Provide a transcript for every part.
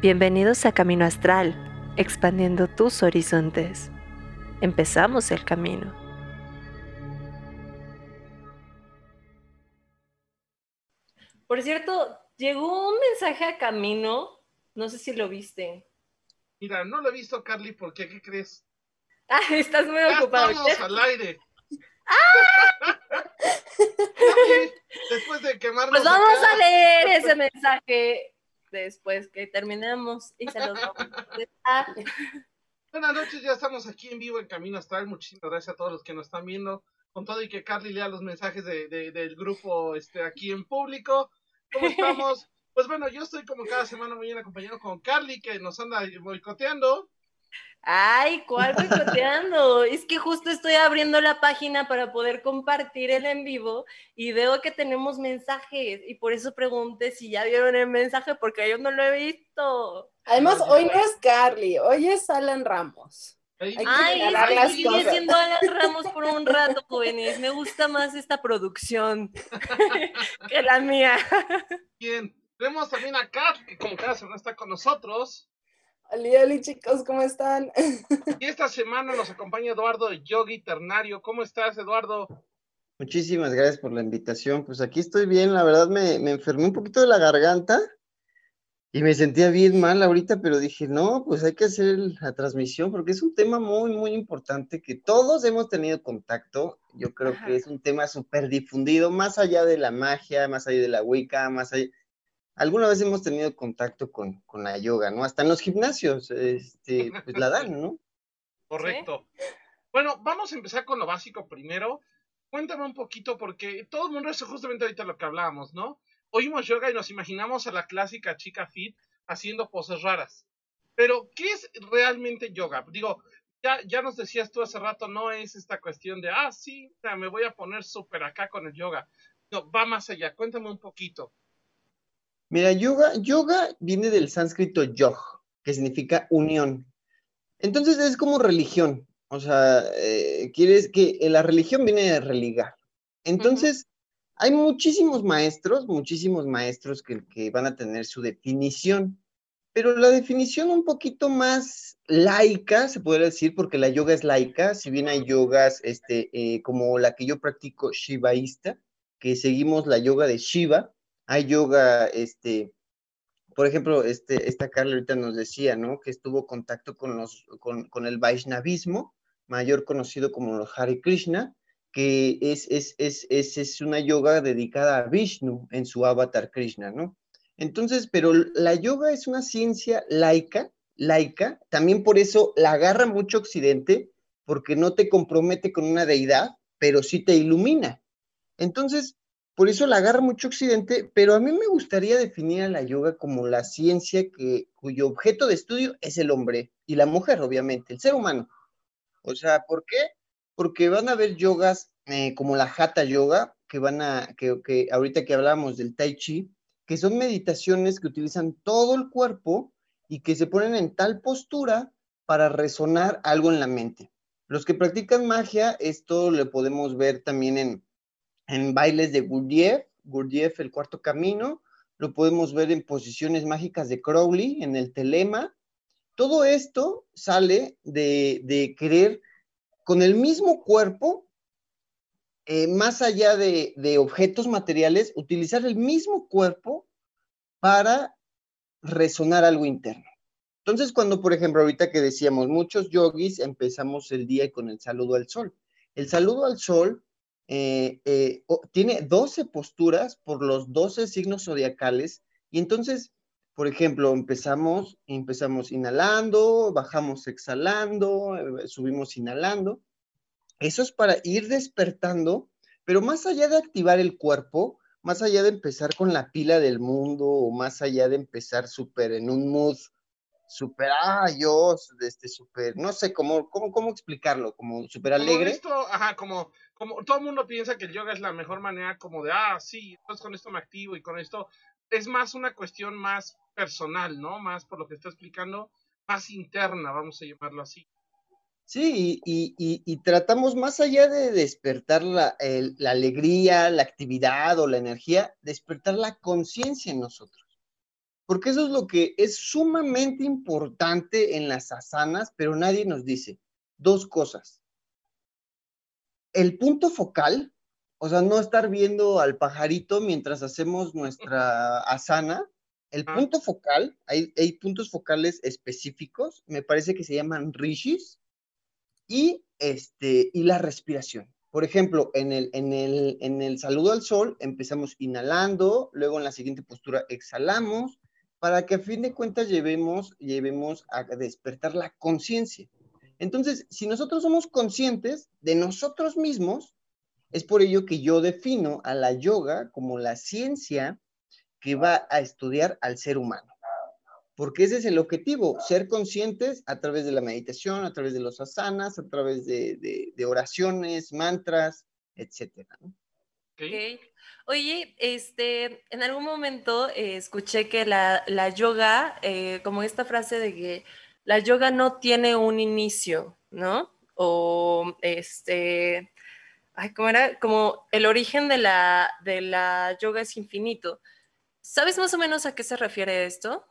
Bienvenidos a Camino Astral, expandiendo tus horizontes. Empezamos el camino. Por cierto, llegó un mensaje a Camino, no sé si lo viste. Mira, no lo he visto, Carly, ¿por qué? ¿Qué crees? Ah, estás muy ocupado. Estamos al aire. ¡Ah! Después de quemarnos. Pues vamos a leer ese mensaje después que terminemos y se los vamos a Buenas noches, ya estamos aquí en vivo en Camino Astral. Muchísimas gracias a todos los que nos están viendo. Con todo y que Carly lea los mensajes de, del grupo este, aquí en público. ¿Cómo estamos? Pues bueno, yo estoy como cada semana muy bien acompañado con Carly, que nos anda boicoteando. Ay, ¿cuál boicoteando? es que justo estoy abriendo la página para poder compartir el en vivo y veo que tenemos mensajes y por eso pregunté si ya vieron el mensaje porque yo no lo he visto. Además, hoy no es Carly, hoy es Alan Ramos. Ay, es que sigue siendo Alan Ramos por un rato, jóvenes. Me gusta más esta producción que la mía. Bien, tenemos también a Kat, que como cada semana está con nosotros. Hola, hola chicos, ¿cómo están? Y esta semana nos acompaña Eduardo Yogi Ternario. ¿Cómo estás, Eduardo? Muchísimas gracias por la invitación. Pues aquí estoy bien, la verdad me, me enfermé un poquito de la garganta y me sentía bien mal ahorita, pero dije, no, pues hay que hacer la transmisión porque es un tema muy, muy importante que todos hemos tenido contacto. Yo creo que es un tema súper difundido, más allá de la magia, más allá de la Wicca, más allá alguna vez hemos tenido contacto con, la yoga, ¿no? Hasta en los gimnasios, este, pues la dan, ¿no? Correcto. Bueno, vamos a empezar con lo básico primero. Cuéntame un poquito, porque todo el mundo, eso justamente ahorita lo que hablábamos, ¿no? Oímos yoga y nos imaginamos a la clásica chica fit haciendo poses raras. Pero, ¿qué es realmente yoga? Digo, ya, ya nos decías tú hace rato, no es esta cuestión de, ah, sí, me voy a poner súper acá con el yoga. No, va más allá. Cuéntame un poquito. Mira, yoga, yoga viene del sánscrito yog, que significa unión. Entonces es como religión. O sea, eh, quieres que la religión viene de religar. Entonces, hay muchísimos maestros, muchísimos maestros que, que, van a tener su definición, pero la definición un poquito más laica, se podría decir, porque la yoga es laica, si bien hay yogas este, eh, como la que yo practico, shivaísta, que seguimos la yoga de Shiva, hay yoga, este, por ejemplo, este, esta Carla ahorita nos decía, ¿no? Que estuvo contacto con, los, con, el Vaishnavismo, mayor conocido como los Hare Krishna, que es, es, es, es, una yoga dedicada a Vishnu en su avatar Krishna, ¿no? Entonces, pero la yoga es una ciencia laica, laica, también por eso la agarra mucho Occidente, porque no te compromete con una deidad, pero sí te ilumina. Entonces, por eso la agarra mucho Occidente, pero a mí me gustaría definir a la yoga como la ciencia que, cuyo objeto de estudio es el hombre y la mujer, obviamente, el ser humano. O sea, ¿por qué? Porque van a haber yogas eh, como la Hatha Yoga, que van a, que, que ahorita que hablamos del Tai Chi, que son meditaciones que utilizan todo el cuerpo y que se ponen en tal postura para resonar algo en la mente. Los que practican magia, esto lo podemos ver también en, en bailes de Gurdjieff, Gurdjieff el cuarto camino, lo podemos ver en posiciones mágicas de Crowley, en el telema. Todo esto sale de, de querer con el mismo cuerpo, eh, más allá de, de objetos materiales, utilizar el mismo cuerpo para resonar algo interno. Entonces, cuando, por ejemplo, ahorita que decíamos, muchos yogis empezamos el día con el saludo al sol. El saludo al sol eh, eh, tiene 12 posturas por los 12 signos zodiacales y entonces, por ejemplo, empezamos, empezamos inhalando, bajamos exhalando, eh, subimos inhalando. Eso es para ir despertando, pero más allá de activar el cuerpo, más allá de empezar con la pila del mundo o más allá de empezar súper en un mood súper, ah, yo, este, súper, no sé cómo, cómo, cómo explicarlo, como súper alegre. Esto, ajá, como, como todo el mundo piensa que el yoga es la mejor manera como de, ah, sí, entonces con esto me activo y con esto, es más una cuestión más personal, ¿no? Más por lo que está explicando, más interna, vamos a llamarlo así. Sí, y, y, y tratamos más allá de despertar la, la alegría, la actividad o la energía, despertar la conciencia en nosotros. porque eso es lo que es sumamente importante en las asanas, pero nadie nos dice dos cosas. El punto focal, o sea, no estar viendo al pajarito mientras hacemos nuestra asana. El Ah. punto focal, hay, hay puntos focales específicos, me parece que se llaman rishis, y, este, y la respiración. Por ejemplo, en el, en, el, en el saludo al sol empezamos inhalando, luego en la siguiente postura exhalamos, para que a fin de cuentas llevemos, llevemos a despertar la conciencia. Entonces, si nosotros somos conscientes de nosotros mismos, es por ello que yo defino a la yoga como la ciencia que va a estudiar al ser humano. Porque ese es el objetivo, ser conscientes a través de la meditación, a través de los asanas, a través de, de- de oraciones, mantras, etcétera. ¿no? ¿ok? Ok. Oye, este, en algún momento eh, escuché que la, la yoga, eh, como esta frase de que la yoga no tiene un inicio, ¿no? O este, ay, ¿cómo era? Como el origen de la, de la yoga es infinito. ¿Sabes más o menos a qué se refiere esto?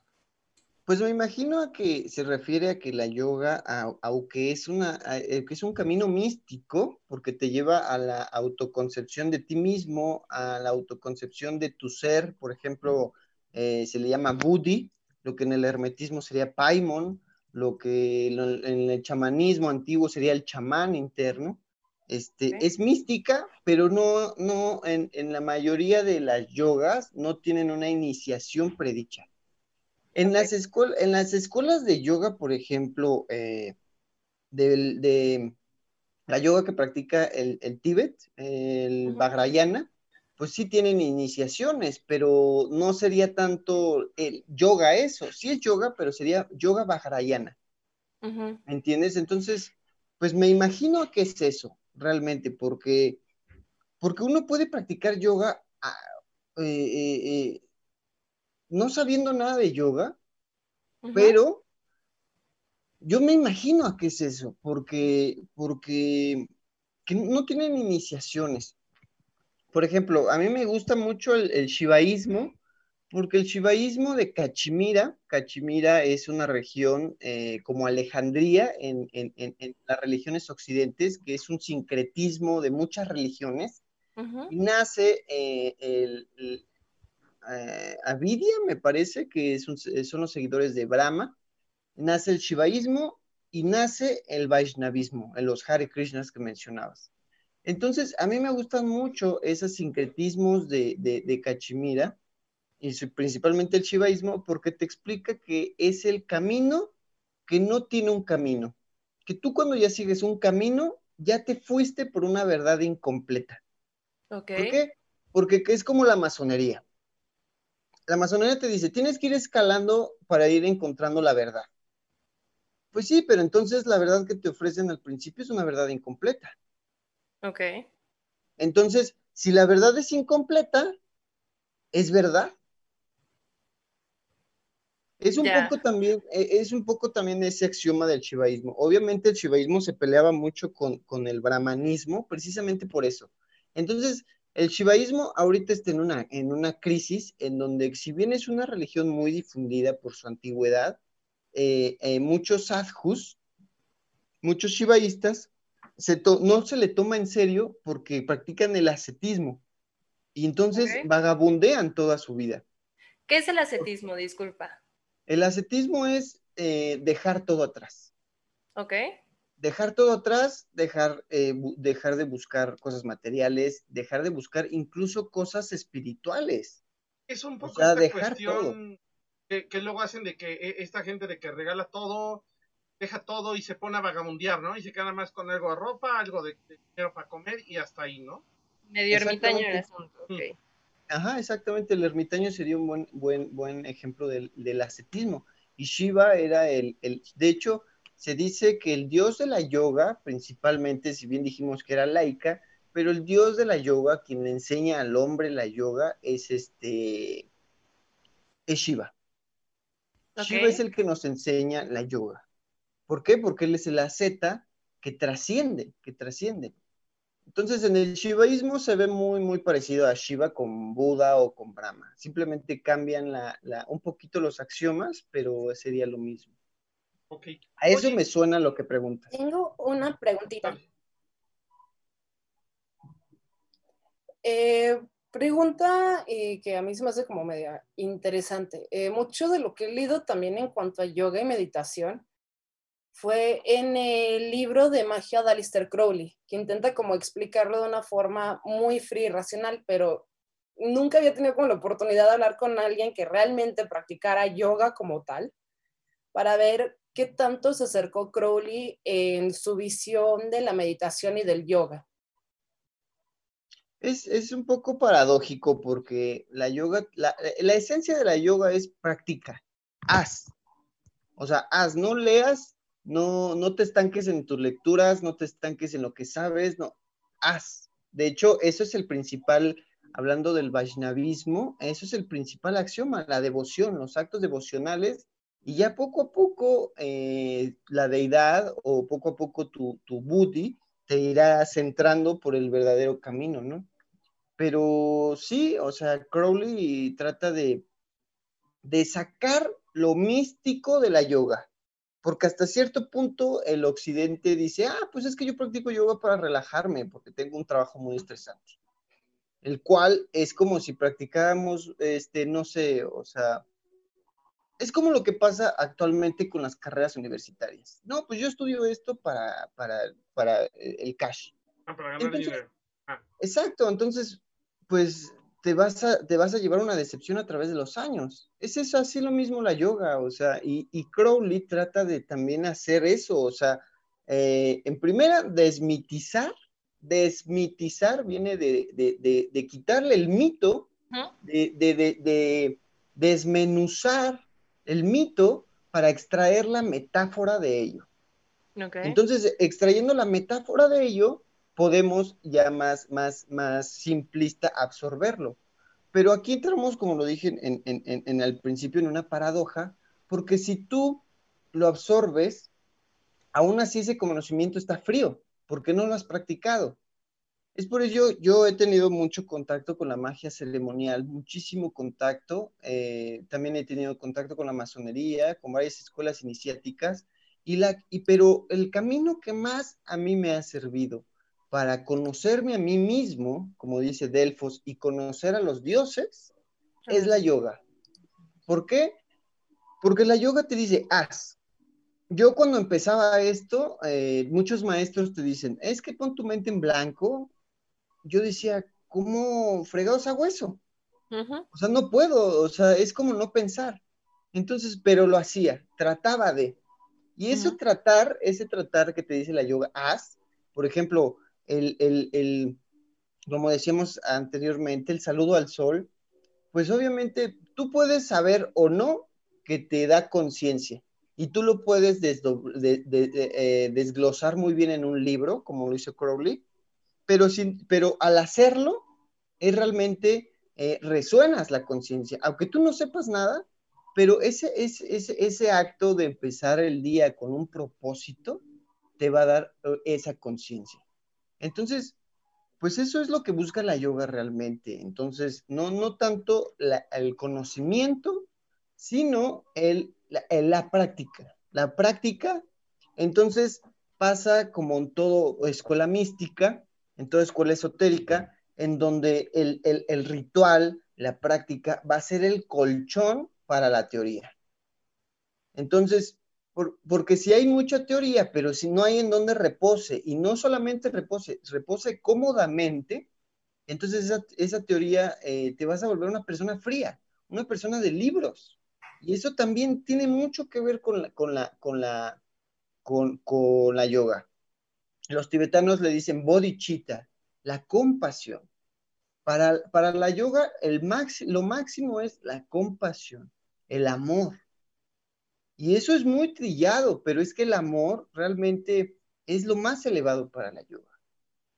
Pues me imagino a que se refiere a que la yoga, aunque es una, eh, es un camino místico, porque te lleva a la autoconcepción de ti mismo, a la autoconcepción de tu ser, por ejemplo, eh, se le llama Buddhi, lo que en el hermetismo sería Paimon, lo que en el chamanismo antiguo sería el chamán interno. Este. Es mística, pero no, no en, en la mayoría de las yogas no tienen una iniciación predicha. En, las escuel- en las escuelas de yoga, por ejemplo, eh, de, la yoga que practica el, el Tíbet, el. Vajrayana, pues sí tienen iniciaciones, pero no sería tanto el yoga eso. Sí es yoga, pero sería yoga Vajrayana. Ujú. ¿Me entiendes? Entonces, pues me imagino que es eso, realmente, porque, porque uno puede practicar yoga ah, eh, eh, eh, no sabiendo nada de yoga, pero yo me imagino a qué es eso, porque, porque que no tienen iniciaciones. Por ejemplo, a mí me gusta mucho el, el shivaísmo, porque el shivaísmo de Cachemira, Cachemira es una región eh, como Alejandría en, en- en- en las religiones occidentes, que es un sincretismo de muchas religiones, y nace eh, el, el, eh, Avidia, me parece, que es un- son los seguidores de Brahma, nace el shivaísmo y nace el vaishnavismo, en los Hare Krishnas que mencionabas. Entonces, a mí me gustan mucho esos sincretismos de, de, de Cachemira, y principalmente el shivaísmo, porque te explica que es el camino que no tiene un camino. Que tú cuando ya sigues un camino, ya te fuiste por una verdad incompleta. ¿Por qué? Porque es como la masonería. La masonería te dice, tienes que ir escalando para ir encontrando la verdad. Pues sí, pero entonces la verdad que te ofrecen al principio es una verdad incompleta. Ok. Entonces, si la verdad es incompleta, ¿es verdad? Es un poco también, eh, es un poco también ese axioma del shivaísmo. Obviamente el shivaísmo se peleaba mucho con, con el brahmanismo, precisamente por eso. Entonces, el shivaísmo ahorita está en una, en una crisis en donde, si bien es una religión muy difundida por su antigüedad, eh, eh, muchos sadhus, muchos shivaístas, se no se le toma en serio porque practican el ascetismo y entonces vagabundean toda su vida. ¿Qué es el ascetismo? Disculpa. El ascetismo es eh, dejar todo atrás. Ok. Dejar todo atrás, dejar, eh, dejar de buscar cosas materiales, dejar de buscar incluso cosas espirituales. Es un poco sea, esta dejar cuestión que, que luego hacen de que eh, esta gente de que regala todo, deja todo y se pone a vagabundear, ¿no? Y se queda más con algo de ropa, algo de, de dinero para comer y hasta ahí, ¿no? Medio ermitaño el Exactamente. asunto. Ok. Ajá, exactamente, el ermitaño sería un buen, buen, buen ejemplo del, del ascetismo. Y Shiva era el, el, de hecho, se dice que el dios de la yoga, principalmente, si bien dijimos que era laica, pero el dios de la yoga, quien le enseña al hombre la yoga, es este, es Shiva. Shiva es el que nos enseña la yoga. ¿Por qué? Porque él es el asceta que trasciende, que trasciende. Entonces, en el shivaísmo se ve muy, muy parecido a Shiva con Buda o con Brahma. Simplemente cambian la, la, un poquito los axiomas, pero sería lo mismo. Ok. A eso Oye, me suena lo que preguntas. Tengo una preguntita. Eh, pregunta eh, que a mí se me hace como media interesante. Eh, mucho de lo que he leído también en cuanto a yoga y meditación fue en el libro de magia de Aleister Crowley, que intenta como explicarlo de una forma muy fría y racional, pero nunca había tenido como la oportunidad de hablar con alguien que realmente practicara yoga como tal, para ver qué tanto se acercó Crowley en su visión de la meditación y del yoga. Es, es un poco paradójico porque la yoga, la, la esencia de la yoga es practica, haz. O sea, haz, no leas, no, no te estanques en tus lecturas, no te estanques en lo que sabes, no, haz. De hecho, eso es el principal, hablando del Vaishnavismo, eso es el principal axioma, la devoción, los actos devocionales, y ya poco a poco eh, la deidad o poco a poco tu, tu buddhi te irá centrando por el verdadero camino, ¿no? Pero sí, o sea, Crowley trata de, de sacar lo místico de la yoga, porque hasta cierto punto el occidente dice, ah, pues es que yo practico yoga para relajarme, porque tengo un trabajo muy estresante, el cual es como si practicáramos, este, no sé, o sea, es como lo que pasa actualmente con las carreras universitarias. No, pues yo estudio esto para, para, para el cash. Ah, para ganar Entonces- dinero. Ah, Exacto, entonces, pues te vas a, te vas a llevar una decepción a través de los años. Es eso, así lo mismo la yoga, o sea, y, y Crowley trata de también hacer eso, o sea, eh, en primera, desmitizar, desmitizar viene de, de- de- de quitarle el mito, de, de- de- de desmenuzar el mito para extraer la metáfora de ello. Entonces, extrayendo la metáfora de ello, podemos ya más, más, más simplista absorberlo. Pero aquí entramos, como lo dije en, en, en, en el principio, en una paradoja, porque si tú lo absorbes, aún así ese conocimiento está frío, porque no lo has practicado. Es por ello, yo he tenido mucho contacto con la magia ceremonial, muchísimo contacto. eh, también he tenido contacto con la masonería, con varias escuelas iniciáticas. Y la, y, pero el camino que más a mí me ha servido para conocerme a mí mismo, como dice Delfos, y conocer a los dioses, es la yoga. ¿Por qué? Porque la yoga te dice, haz. Yo cuando empezaba esto, eh, muchos maestros te dicen, es que pon tu mente en blanco. Yo decía, ¿cómo fregados hago eso? Ujú. O sea, no puedo, o sea, es como no pensar. Entonces, pero lo hacía, trataba de. Y eso tratar, ese tratar que te dice la yoga, haz, por ejemplo, el, el, el, como decíamos anteriormente, el saludo al sol, pues obviamente tú puedes saber o no que te da conciencia. Y tú lo puedes eh, desglosar muy bien en un libro, como lo hizo Crowley, pero, sin, pero al hacerlo, es realmente eh, resuenas la conciencia. Aunque tú no sepas nada, pero ese, ese, ese, ese acto de empezar el día con un propósito te va a dar eh, esa conciencia. Entonces, pues eso es lo que busca la yoga realmente. Entonces, no, no tanto el conocimiento, sino el, la, práctica. La práctica, entonces, pasa como en todo escuela mística, en toda escuela esotérica, en donde el- el ritual, la práctica, va a ser el colchón para la teoría. Entonces, por- porque si hay mucha teoría, pero si no hay en donde repose, y no solamente repose, repose cómodamente, entonces esa, teoría eh, te vas a volver una persona fría, una persona de libros. Y eso también tiene mucho que ver con la, yoga. Los tibetanos le dicen bodhicitta, la compasión. Para, la yoga, el maxi, lo máximo es la compasión, el amor. Y eso es muy trillado, pero es que el amor realmente es lo más elevado para la yoga.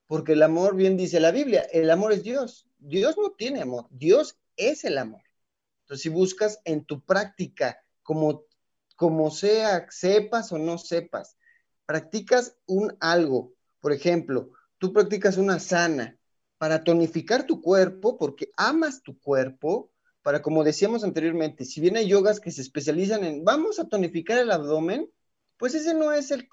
Porque el amor, bien dice la Biblia, el amor es Dios. Dios no tiene amor, Dios es el amor. Entonces, si buscas en tu práctica, como, como sea, sepas o no sepas, practicas un algo. Por ejemplo, tú practicas una sana para tonificar tu cuerpo, porque amas tu cuerpo, para como decíamos anteriormente, si bien hay yogas que se especializan en vamos a tonificar el abdomen, pues ese no es el,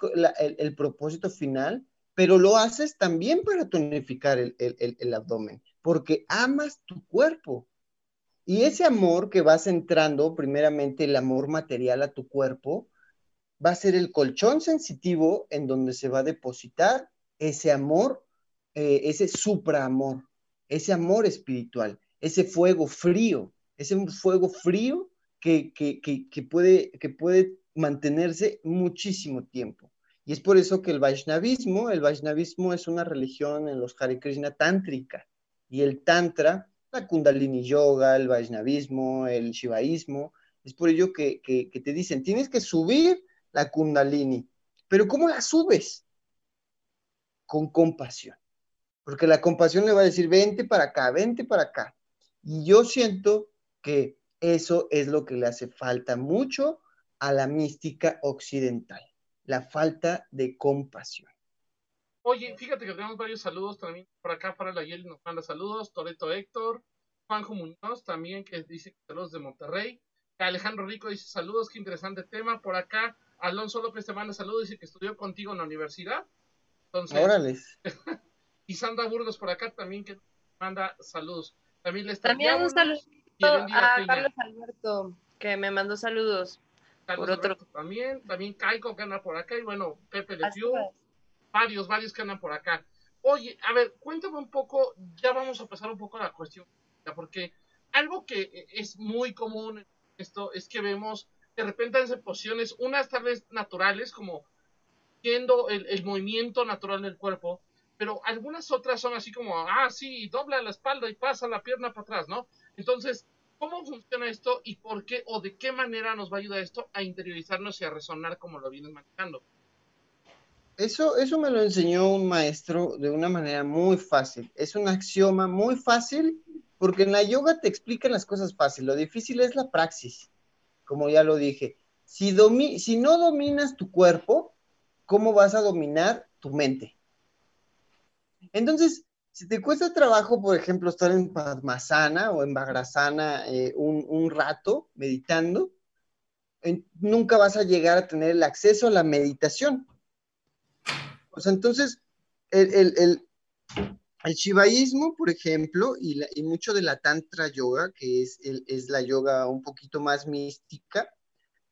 el, propósito final, pero lo haces también para tonificar el, el abdomen, porque amas tu cuerpo. Y ese amor que vas entrando, primeramente el amor material a tu cuerpo, va a ser el colchón sensitivo en donde se va a depositar ese amor, eh, ese supraamor, ese amor espiritual, ese fuego frío, ese fuego frío que, que, puede, que puede mantenerse muchísimo tiempo. Y es por eso que el Vaishnavismo, el Vaishnavismo es una religión en los Hare Krishna tántrica. Y el Tantra la Kundalini Yoga, el Vaishnavismo, el Shivaísmo. Es por ello que, te dicen, tienes que subir la Kundalini. Pero ¿cómo la subes? Con compasión. Porque la compasión le va a decir, vente para acá, vente para acá. Y yo siento que eso es lo que le hace falta mucho a la mística occidental, la falta de compasión. Oye, fíjate que tenemos varios saludos también por acá. Para la Yeli nos manda saludos. Toreto Héctor. Juanjo Muñoz también, que dice saludos de Monterrey. Alejandro Rico dice saludos, qué interesante tema. Por acá, Alonso López te manda saludos, dice que estudió contigo en la universidad. Entonces, Órale. y Sandra Burgos por acá también que manda saludos. También les También un saludo a Carlos Alberto, que me mandó saludos. Carlos por otro. también, también Caico que anda por acá, y bueno, Pepe de Fiu varios, varios que andan por acá. Oye, a ver, cuéntame un poco, ya vamos a pasar un poco a la cuestión, porque algo que es muy común esto es que vemos de repente en posiciones, unas tal vez naturales, como siendo el, el, movimiento natural del cuerpo, pero algunas otras son así como, ah, sí, dobla la espalda y pasa la pierna para atrás, ¿no? Entonces, ¿cómo funciona esto y por qué o de qué manera nos va a ayudar esto a interiorizarnos y a resonar como lo vienes manejando? Eso, eso me lo enseñó un maestro de una manera muy fácil. Es un axioma muy fácil porque en la yoga te explican las cosas fáciles. Lo difícil es la praxis, como ya lo dije. Si, si no dominas tu cuerpo, ¿cómo vas a dominar tu mente? Entonces, si te cuesta trabajo, por ejemplo, estar en Padmasana o en Vagrasana eh, un, rato meditando, nunca vas a llegar a tener el acceso a la meditación entonces, el, el, el, shivaísmo, por ejemplo, y, mucho de la tantra yoga, que es, es la yoga un poquito más mística,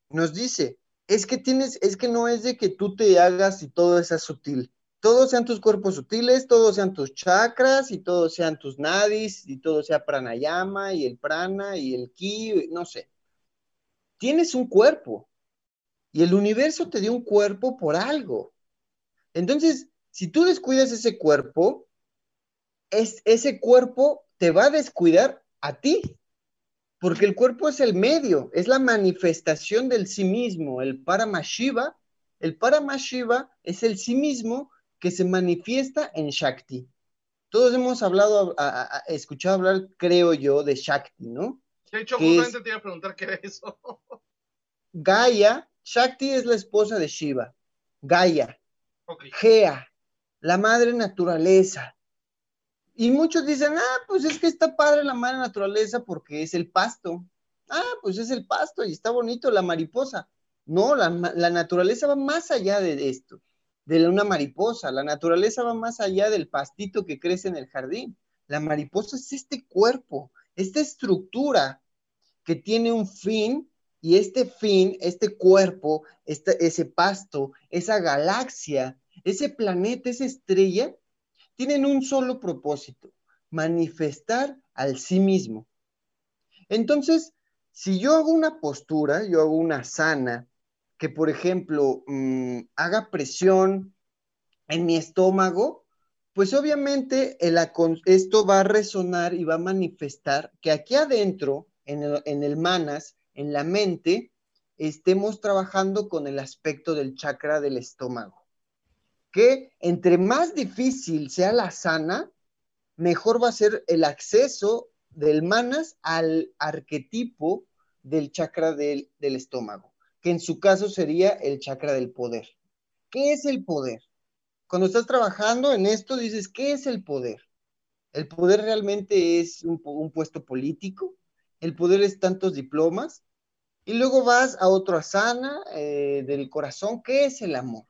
nos dice, es que tienes, es que no es de que tú te hagas y todo sea sutil. Todos sean tus cuerpos sutiles, todos sean tus chakras y todos sean tus nadis y todo sea pranayama y el prana y el ki, no sé. Tienes un cuerpo y el universo te dio un cuerpo por algo. Entonces, si tú descuidas ese cuerpo, es, ese cuerpo te va a descuidar a ti, porque el cuerpo es el medio, es la manifestación del sí mismo, el Paramashiva. El Paramashiva es el sí mismo que se manifiesta en Shakti. Todos hemos hablado, escuchado hablar, creo yo, de Shakti, ¿no? De hecho, justamente te iba a preguntar qué es eso. Gaia, Shakti es la esposa de Shiva. Gaia, Gea, la madre naturaleza. Y muchos dicen, ah, pues es que está padre la madre naturaleza porque es el pasto. Ah, pues es el pasto y está bonito la mariposa. No, la, naturaleza va más allá de esto, de una mariposa. La naturaleza va más allá del pastito que crece en el jardín. La mariposa es este cuerpo, esta estructura que tiene un fin y este fin, este cuerpo, este, ese pasto, esa galaxia, ese planeta, esa estrella, tienen un solo propósito, manifestar al sí mismo. Entonces, si yo hago una postura, yo hago una sana, que por ejemplo mm, haga presión en mi estómago, pues obviamente esto va a resonar y va a manifestar que aquí adentro, en el, en el manas, en la mente, estemos trabajando con el aspecto del chakra del estómago. Que entre más difícil sea la sana, mejor va a ser el acceso del manas al arquetipo del chakra del, del estómago, que en su caso sería el chakra del poder. ¿Qué es el poder? cuando estás trabajando en esto, dices, ¿qué es el poder? ¿El poder realmente es un, puesto político? ¿El poder es tantos diplomas? Y luego vas a otro asana eh, del corazón, ¿qué es el amor?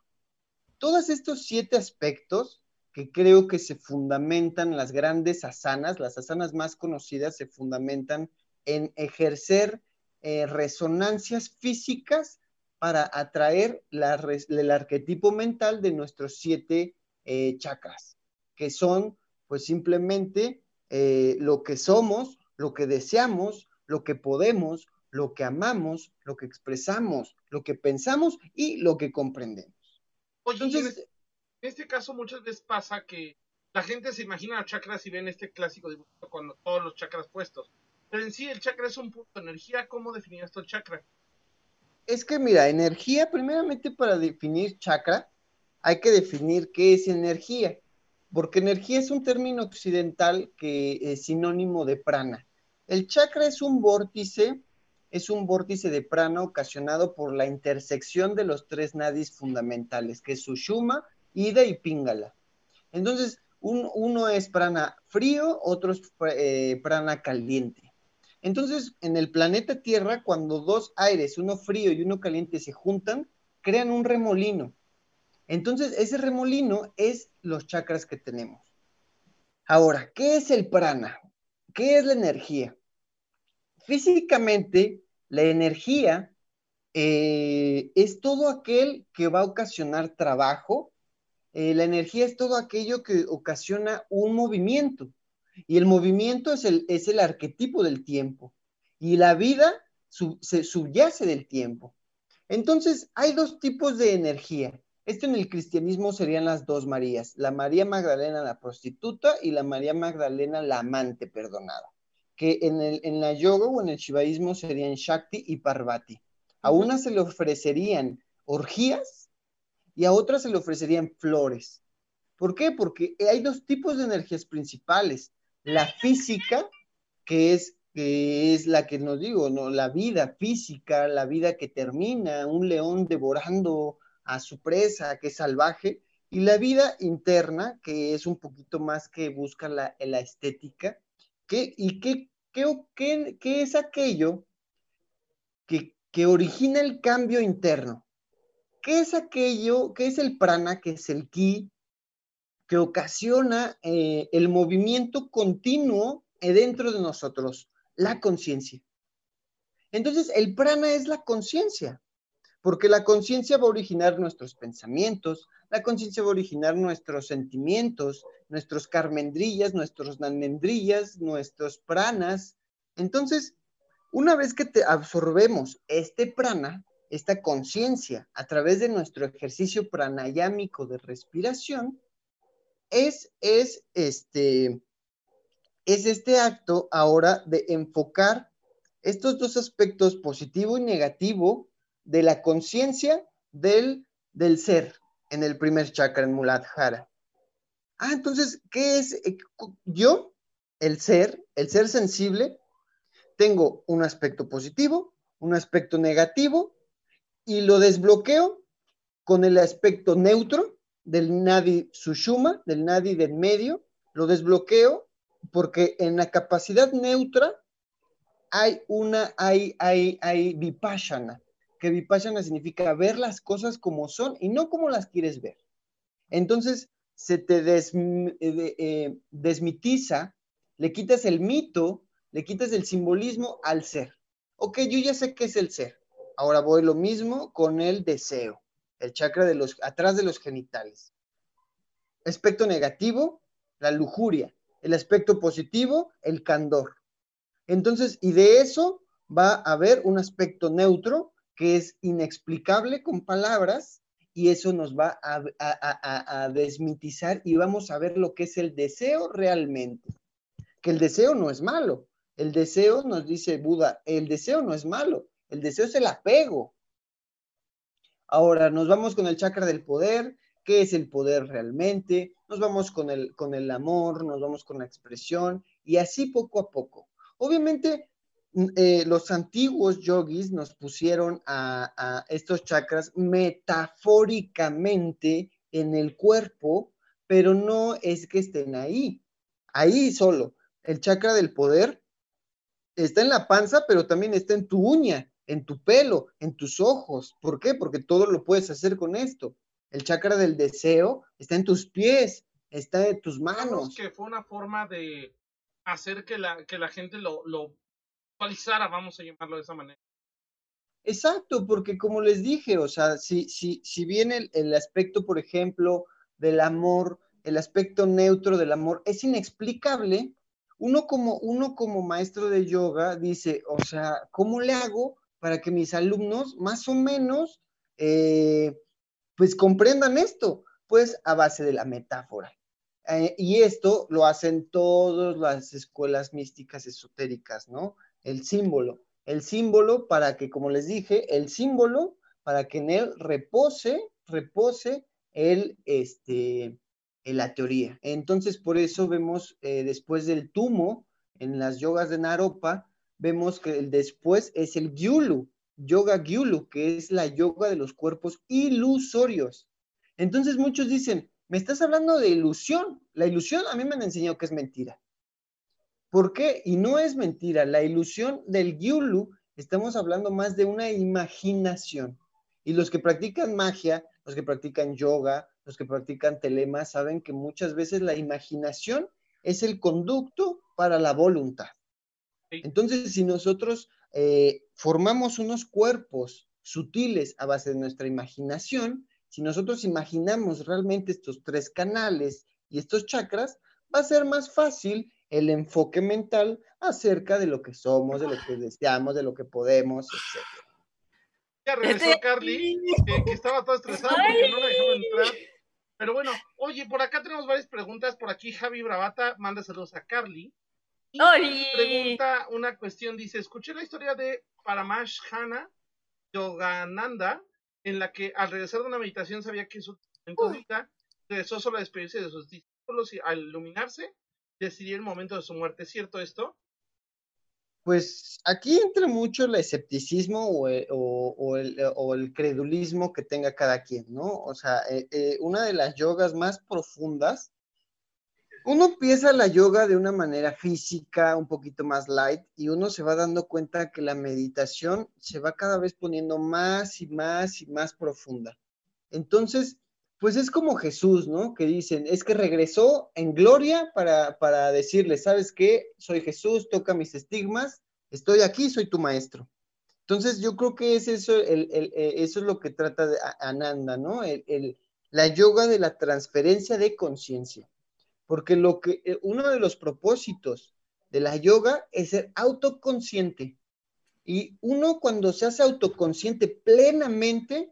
Todos estos siete aspectos que creo que se fundamentan las grandes asanas, las asanas más conocidas se fundamentan en ejercer eh, resonancias físicas para atraer el arquetipo mental de nuestros siete eh, chakras, que son pues simplemente eh, lo que somos, lo que deseamos, lo que podemos, lo que amamos, lo que expresamos, lo que pensamos y lo que comprendemos. Entonces, en este caso muchas veces pasa que la gente se imagina los chakras y ven este clásico dibujo con todos los chakras puestos. Pero en sí el chakra es un punto de energía. ¿Cómo definir esto el chakra? Es que mira, energía, primeramente para definir chakra, hay que definir qué es energía, porque energía es un término occidental que es sinónimo de prana. El chakra es un vórtice, es un vórtice de prana ocasionado por la intersección de los tres nadis fundamentales, que es Sushuma, Ida y Pingala. Entonces, uno es prana frío, otro es eh, prana caliente. Entonces, en el planeta Tierra, cuando dos aires, uno frío y uno caliente, se juntan, crean un remolino. Entonces, ese remolino es los chakras que tenemos. Ahora, ¿qué es el prana? ¿Qué es la energía? Físicamente, la energía eh, es todo aquel que va a ocasionar trabajo, eh, la energía es todo aquello que ocasiona un movimiento. Y el movimiento es el, es el arquetipo del tiempo. Y la vida se subyace del tiempo. Entonces, hay dos tipos de energía. Esto en el cristianismo serían las dos Marías, la María Magdalena la prostituta y la María Magdalena la amante perdonada, que en, el, en la yoga o en el shivaísmo serían Shakti y Parvati. A una se le ofrecerían orgías y a otras se le ofrecerían flores. ¿Por qué? Porque hay dos tipos de energías principales. La física, que es, que es la que nos digo, ¿no? la vida física, la vida que termina, un león devorando a su presa, que es salvaje, y la vida interna, que es un poquito más que busca la, la estética, que, y qué es aquello que, que origina el cambio interno. ¿Qué es aquello? ¿Qué es el prana? ¿Qué es el ki? Que ocasiona eh, el movimiento continuo eh, dentro de nosotros, la conciencia. Entonces, el prana es la conciencia, porque la conciencia va a originar nuestros pensamientos, la conciencia va a originar nuestros sentimientos, nuestros carmendrillas, nuestros nanendrillas, nuestros pranas. Entonces, una vez que te absorbemos este prana, esta conciencia a través de nuestro ejercicio pranayámico de respiración, es, es, este, es este acto ahora de enfocar estos dos aspectos, positivo y negativo, de la conciencia del, del ser en el primer chakra, en Muladhara. Ah, entonces, ¿qué es eh, yo? El ser, el ser sensible, tengo un aspecto positivo, un aspecto negativo y lo desbloqueo con el aspecto neutro del Nadi Sushuma, del Nadi del medio, lo desbloqueo porque en la capacidad neutra hay una, hay, hay, hay vipassana, que vipassana significa ver las cosas como son y no como las quieres ver. Entonces se te eh, eh, desmitiza, le quitas el mito, le quitas el simbolismo al ser. Ok, yo ya sé qué es el ser. Ahora voy lo mismo con el deseo, el chakra de los, atrás de los genitales. Aspecto negativo, la lujuria. El aspecto positivo, el candor. Entonces, y de eso va a haber un aspecto neutro que es inexplicable con palabras y eso nos va a, a, desmitizar y vamos a ver lo que es el deseo realmente. Que el deseo no es malo. El deseo, nos dice Buda, el deseo no es malo. El deseo es el apego. Ahora nos vamos con el chakra del poder. ¿Qué es el poder realmente? Nos vamos con el, con el amor, nos vamos con la expresión y así poco a poco. Obviamente, mm, eh, los antiguos yogis nos pusieron a, estos chakras metafóricamente en el cuerpo, pero no es que estén ahí, ahí solo. El chakra del poder está en la panza, pero también está en tu uña, en tu pelo, en tus ojos. ¿Por qué? Porque todo lo puedes hacer con esto. El chakra del deseo está en tus pies, está en tus manos. que fue una forma de hacer que la, que la gente lo, lo vamos a llamarlo de esa manera. Exacto, porque como les dije, o sea, si, si, si bien el, el aspecto, por ejemplo, del amor, el aspecto neutro del amor es inexplicable, uno como, uno como maestro de yoga dice, o sea, ¿cómo le hago para que mis alumnos más o menos, eh, pues comprendan esto? Pues a base de la metáfora. Eh, y esto lo hacen todas las escuelas místicas esotéricas, ¿no? El símbolo. El símbolo para que, como les dije, el símbolo para que en él repose, repose el, este, la teoría. Entonces, por eso vemos eh, después del tumo, en las yogas de Naropa, vemos que el después es el Gyulu, yoga Gyulu, que es la yoga de los cuerpos ilusorios. Entonces, muchos dicen, me estás hablando de ilusión. La ilusión a mí me han enseñado que es mentira. ¿Por qué? Y no es mentira. La ilusión del Gyulu, estamos hablando más de una imaginación. Y los que practican magia, los que practican yoga, los que practican telema saben que muchas veces la imaginación es el conducto para la voluntad. Entonces, si nosotros eh, formamos unos cuerpos sutiles a base de nuestra imaginación, si nosotros imaginamos realmente estos tres canales y estos chakras, va a ser más fácil el enfoque mental acerca de lo que somos, de lo que deseamos, de lo que podemos, etc. Ya regresó Carly, que, estaba todo estresada porque no la dejaban entrar. Pero bueno, oye, por acá tenemos varias preguntas. Por aquí Javi Bravata manda saludos a Carly. Y pregunta una cuestión, dice, escuché la historia de Paramashana Yogananda, en la que al regresar de una meditación sabía que su vida regresó solo a despedirse de sus discípulos y al iluminarse decidió el momento de su muerte. ¿Es cierto esto? Pues aquí entra mucho el escepticismo o, el, credulismo que tenga cada quien, ¿no? O sea, eh, eh, una de las yogas más profundas, uno empieza la yoga de una manera física, un poquito más light, y uno se va dando cuenta que la meditación se va cada vez poniendo más y más y más profunda. Entonces, pues es como Jesús, ¿no? Que dicen, es que regresó en gloria para, para decirle, ¿sabes qué? Soy Jesús, toca mis estigmas, estoy aquí, soy tu maestro. Entonces yo creo que es eso, eh, eso es lo que trata de Ananda, ¿no? La yoga de la transferencia de conciencia. Porque lo que, eh, uno de los propósitos de la yoga es ser autoconsciente. Y uno cuando se hace autoconsciente plenamente,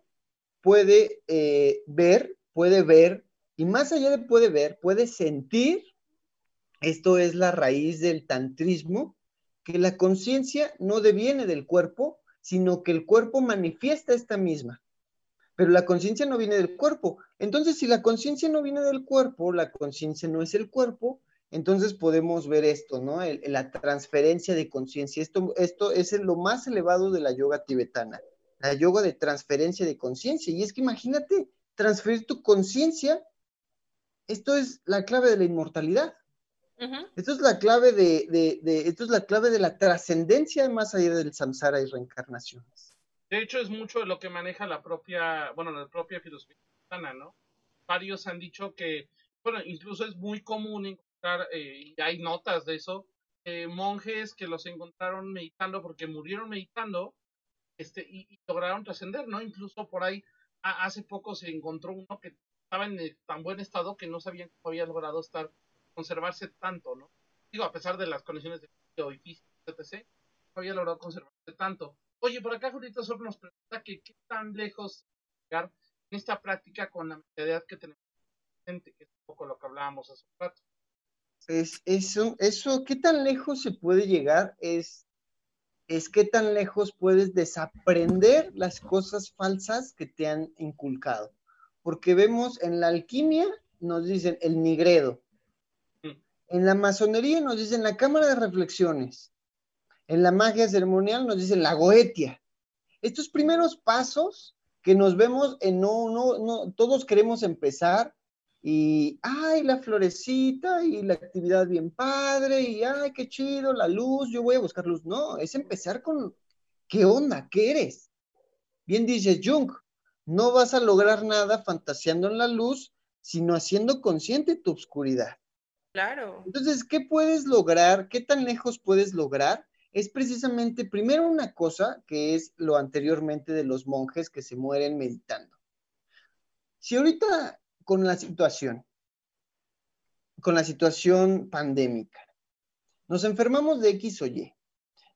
puede eh, ver, puede ver, y más allá de puede ver, puede sentir, esto es la raíz del tantrismo, que la conciencia no deviene del cuerpo, sino que el cuerpo manifiesta esta misma. Pero la conciencia no viene del cuerpo. Entonces, si la conciencia no viene del cuerpo, la conciencia no es el cuerpo, entonces podemos ver esto, ¿no? la transferencia de conciencia. Esto, esto es lo más elevado de la yoga tibetana la yoga de transferencia de conciencia. Y es que imagínate, transferir tu conciencia, esto es la clave de la inmortalidad. Esto es la clave de, esto es la clave de la trascendencia más allá del samsara y reencarnaciones. De hecho, es mucho de lo que maneja la propia, bueno, la propia filosofía tibetana, ¿no? Varios han dicho que, bueno, incluso es muy común encontrar, eh, y hay notas de eso, monjes que los encontraron meditando porque murieron meditando este, y, lograron trascender, ¿no? Incluso por ahí hace poco se encontró uno que estaba en tan buen estado que no sabían cómo había logrado estar, conservarse tanto, ¿no? Digo, a pesar de las condiciones de físico, etc., había logrado conservarse tanto. Oye, por acá Julita solo nos pregunta que qué tan lejos llegar en esta práctica con la mentalidad que tenemos que es un poco lo que hablábamos hace un rato. Es, eso, eso, ¿qué tan lejos se puede llegar? Es es qué tan lejos puedes desaprender las cosas falsas que te han inculcado. Porque vemos en la alquimia, nos dicen el nigredo. En la masonería nos dicen la cámara de reflexiones. En la magia ceremonial nos dicen la goetia. Estos primeros pasos que nos vemos en no, no, no, todos queremos empezar y, ay, la florecita y la actividad bien padre y, ay, qué chido, la luz, yo voy a buscar luz. No, es empezar con, ¿qué onda? ¿Qué eres? Bien dice Jung, no vas a lograr nada fantaseando en la luz, sino haciendo consciente tu oscuridad. Claro. Entonces, ¿qué puedes lograr? ¿Qué tan lejos puedes lograr? Es precisamente primero una cosa que es lo anteriormente de los monjes que se mueren meditando. Si ahorita con la situación, con la situación pandémica, nos enfermamos de X o Y,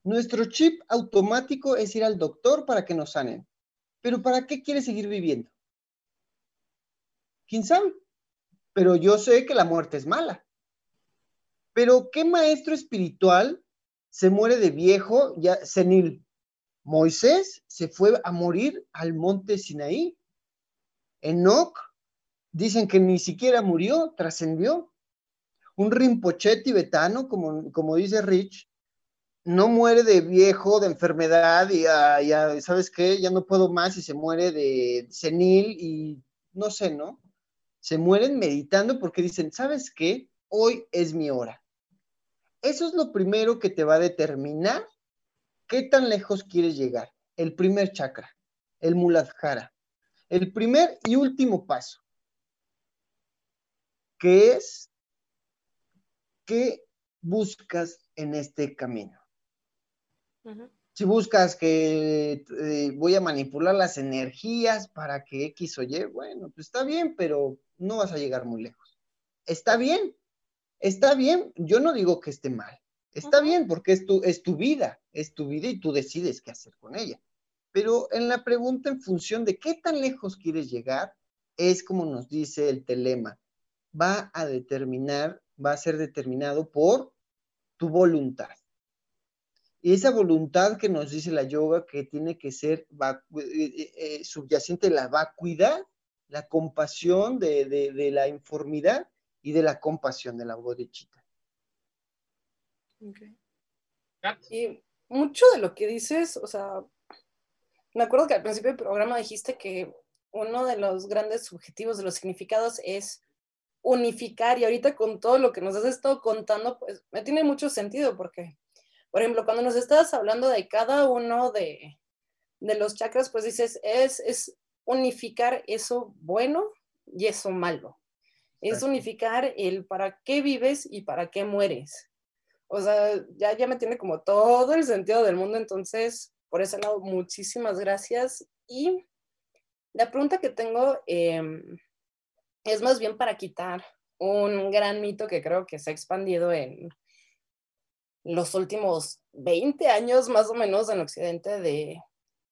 nuestro chip automático es ir al doctor para que nos sanen. Pero ¿para qué quieres seguir viviendo? ¿Quién sabe? Pero yo sé que la muerte es mala. Pero ¿qué maestro espiritual se muere de viejo, ya senil? Moisés se fue a morir al monte Sinaí. Enoch, dicen que ni siquiera murió, trascendió. Un Rinpoche tibetano, como, como dice Rich, no muere de viejo, de enfermedad, y ah, ya, ¿sabes qué? Ya no puedo más y se muere de senil y no sé, ¿no? Se mueren meditando porque dicen, ¿sabes qué? Hoy es mi hora. Eso es lo primero que te va a determinar qué tan lejos quieres llegar. El primer chakra, el muladhara. El primer y último paso, que es qué buscas en este camino. Si buscas que eh, voy a manipular las energías para que X o Y, bueno, pues está bien, pero no vas a llegar muy lejos. Está bien, está bien. Yo no digo que esté mal. Está bien porque es tu, es tu vida, es tu vida y tú decides qué hacer con ella. Pero en la pregunta en función de qué tan lejos quieres llegar, es como nos dice el telema, va a determinar, va a ser determinado por tu voluntad. Y esa voluntad que nos dice la yoga que tiene que ser eh, eh, eh, subyacente la vacuidad, la compasión de, la informidad y de la compasión de la bodechita. Y mucho de lo que dices, o sea, me acuerdo que al principio del programa dijiste que uno de los grandes objetivos de los significados es unificar y ahorita con todo lo que nos has estado contando, pues me tiene mucho sentido porque por ejemplo, cuando nos estás hablando de cada uno de, los chakras, pues dices, es, es unificar eso bueno y eso malo. Es unificar el para qué vives y para qué mueres. O sea, ya, ya me tiene como todo el sentido del mundo, entonces, por ese lado, muchísimas gracias. Y la pregunta que tengo em, es más bien para quitar un gran mito que creo que se ha expandido en, los últimos 20 años más o menos en Occidente de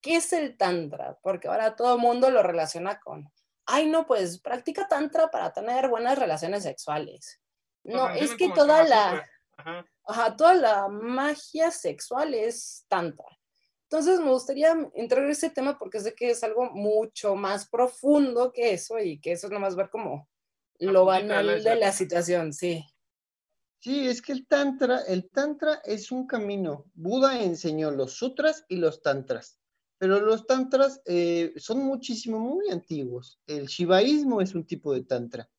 qué es el tantra, porque ahora todo el mundo lo relaciona con, ay no, pues practica tantra para tener buenas relaciones sexuales. No, es que toda la, ajá. toda la magia sexual es tantra. Entonces me gustaría entrar en ese tema porque sé que es algo mucho más profundo que eso y que eso es nomás ver como lo banal de la situación, sí. Sí, es que el tantra, el tantra es un camino. Buda enseñó los sutras y los tantras, pero los tantras eh, son muchísimo, muy antiguos. El shivaísmo es un tipo de tantra.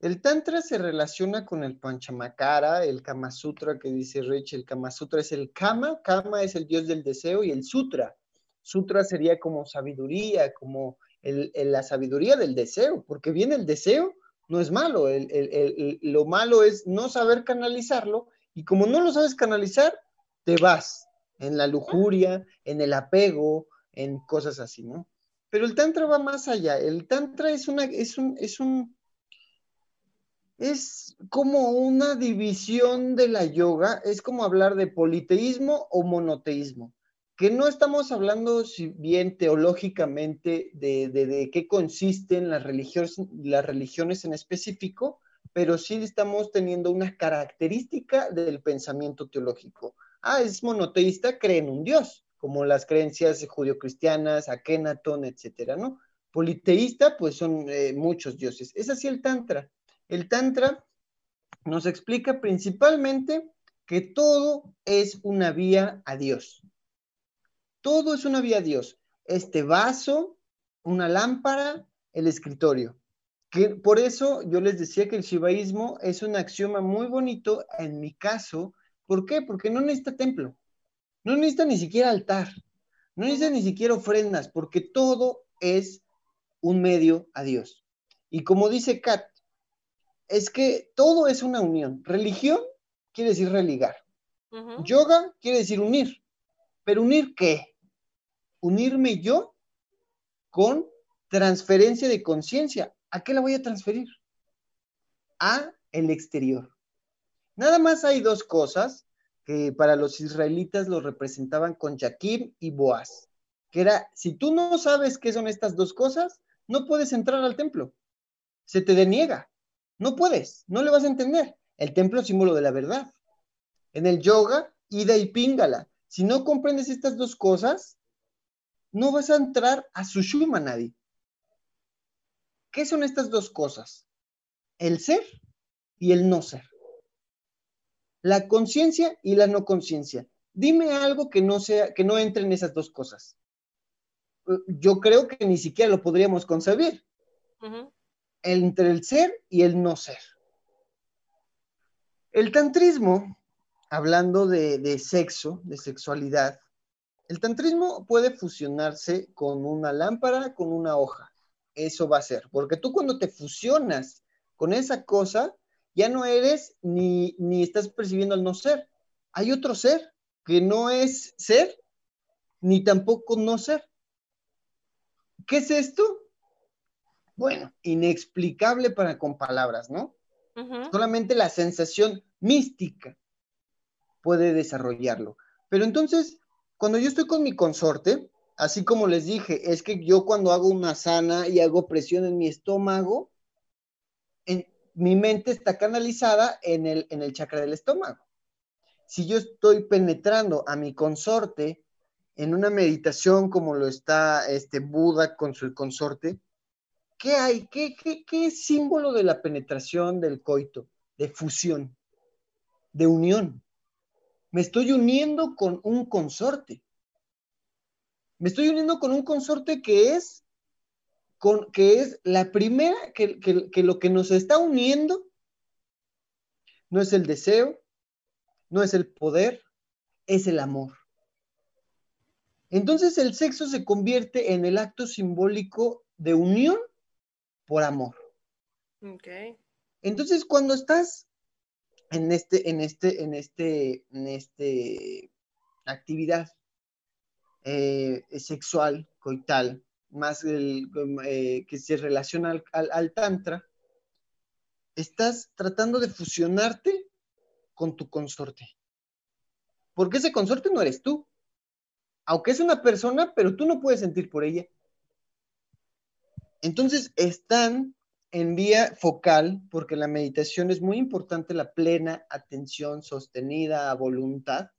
El tantra se relaciona con el panchamakara, el kama sutra que dice Rich, el kama sutra es el kama, kama es el dios del deseo y el sutra. Sutra sería como sabiduría, como la sabiduría del deseo, porque viene el deseo no es malo. lo malo es no saber canalizarlo y como no lo sabes canalizar, te vas en la lujuria, en el apego, en cosas así, ¿no? Pero el tantra va más allá. El tantra es una, es un, es un, es como una división de la yoga, es como hablar de politeísmo o monoteísmo que no estamos hablando si bien teológicamente de, qué consisten las religiones, las religiones en específico, pero sí estamos teniendo una característica del pensamiento teológico. Ah, es monoteísta, cree en un Dios, como las creencias judio-cristianas, Akenatón, etcétera, ¿no? Politeísta, pues son eh, muchos dioses. Es así el Tantra. El Tantra nos explica principalmente que todo es una vía a Dios todo es una vía a Dios. Este vaso una lámpara, el escritorio. Que por eso yo les decía que el shivaísmo es un axioma muy bonito en mi caso. ¿Por qué? Porque no necesita templo, no necesita ni siquiera altar, no necesita ni siquiera ofrendas, porque todo es un medio a Dios. Y como dice Kat, es que todo es una unión. Religión quiere decir religar. Yoga quiere decir unir. ¿Pero unir qué? Unirme yo con transferencia de conciencia. ¿A qué la voy a transferir? A el exterior. Nada más hay dos cosas que para los israelitas lo representaban con Jaquim y Boaz, que era, si tú no sabes qué son estas dos cosas, no puedes entrar al templo. Se te deniega. No puedes, no le vas a entender. El templo es símbolo de la verdad. En el yoga, ida y píngala. Si no comprendes estas dos cosas, no vas a entrar a Sushuma nadie. ¿Qué son estas dos cosas? El ser y el no ser. La conciencia y la no conciencia. Dime algo que no sea, que no entre en esas dos cosas. Yo creo que ni siquiera lo podríamos concebir. Entre el ser y el no ser. El tantrismo, hablando de, de sexo, de sexualidad, el tantrismo puede fusionarse con una lámpara, con una hoja eso va a ser. Porque tú cuando te fusionas con esa cosa, ya no eres ni, ni estás percibiendo el no ser. Hay otro ser que no es ser, ni tampoco no ser. ¿Qué es esto? Bueno, inexplicable para con palabras, ¿no? Solamente la sensación mística puede desarrollarlo. Pero entonces, cuando yo estoy con mi consorte, Así como les dije, es que yo cuando hago una sana y hago presión en mi estómago, mi mente está canalizada en el, en el chakra del estómago. Si yo estoy penetrando a mi consorte en una meditación como lo está este Buda con su consorte, ¿qué hay? ¿Qué, qué, qué es símbolo de la penetración del coito? De fusión, de unión. Me estoy uniendo con un consorte. Me estoy uniendo con un consorte que es, con, que es la primera, que, que lo que nos está uniendo no es el deseo, no es el poder, es el amor. Entonces el sexo se convierte en el acto simbólico de unión por amor. Okay. Entonces cuando estás en este, en este, en este, en este actividad eh, sexual, coital, más eh, que se relaciona al, tantra, estás tratando de fusionarte con tu consorte. Porque ese consorte no eres tú. Aunque es una persona, pero tú no puedes sentir por ella. Entonces están en vía focal, porque la meditación es muy importante, la plena atención sostenida a voluntad.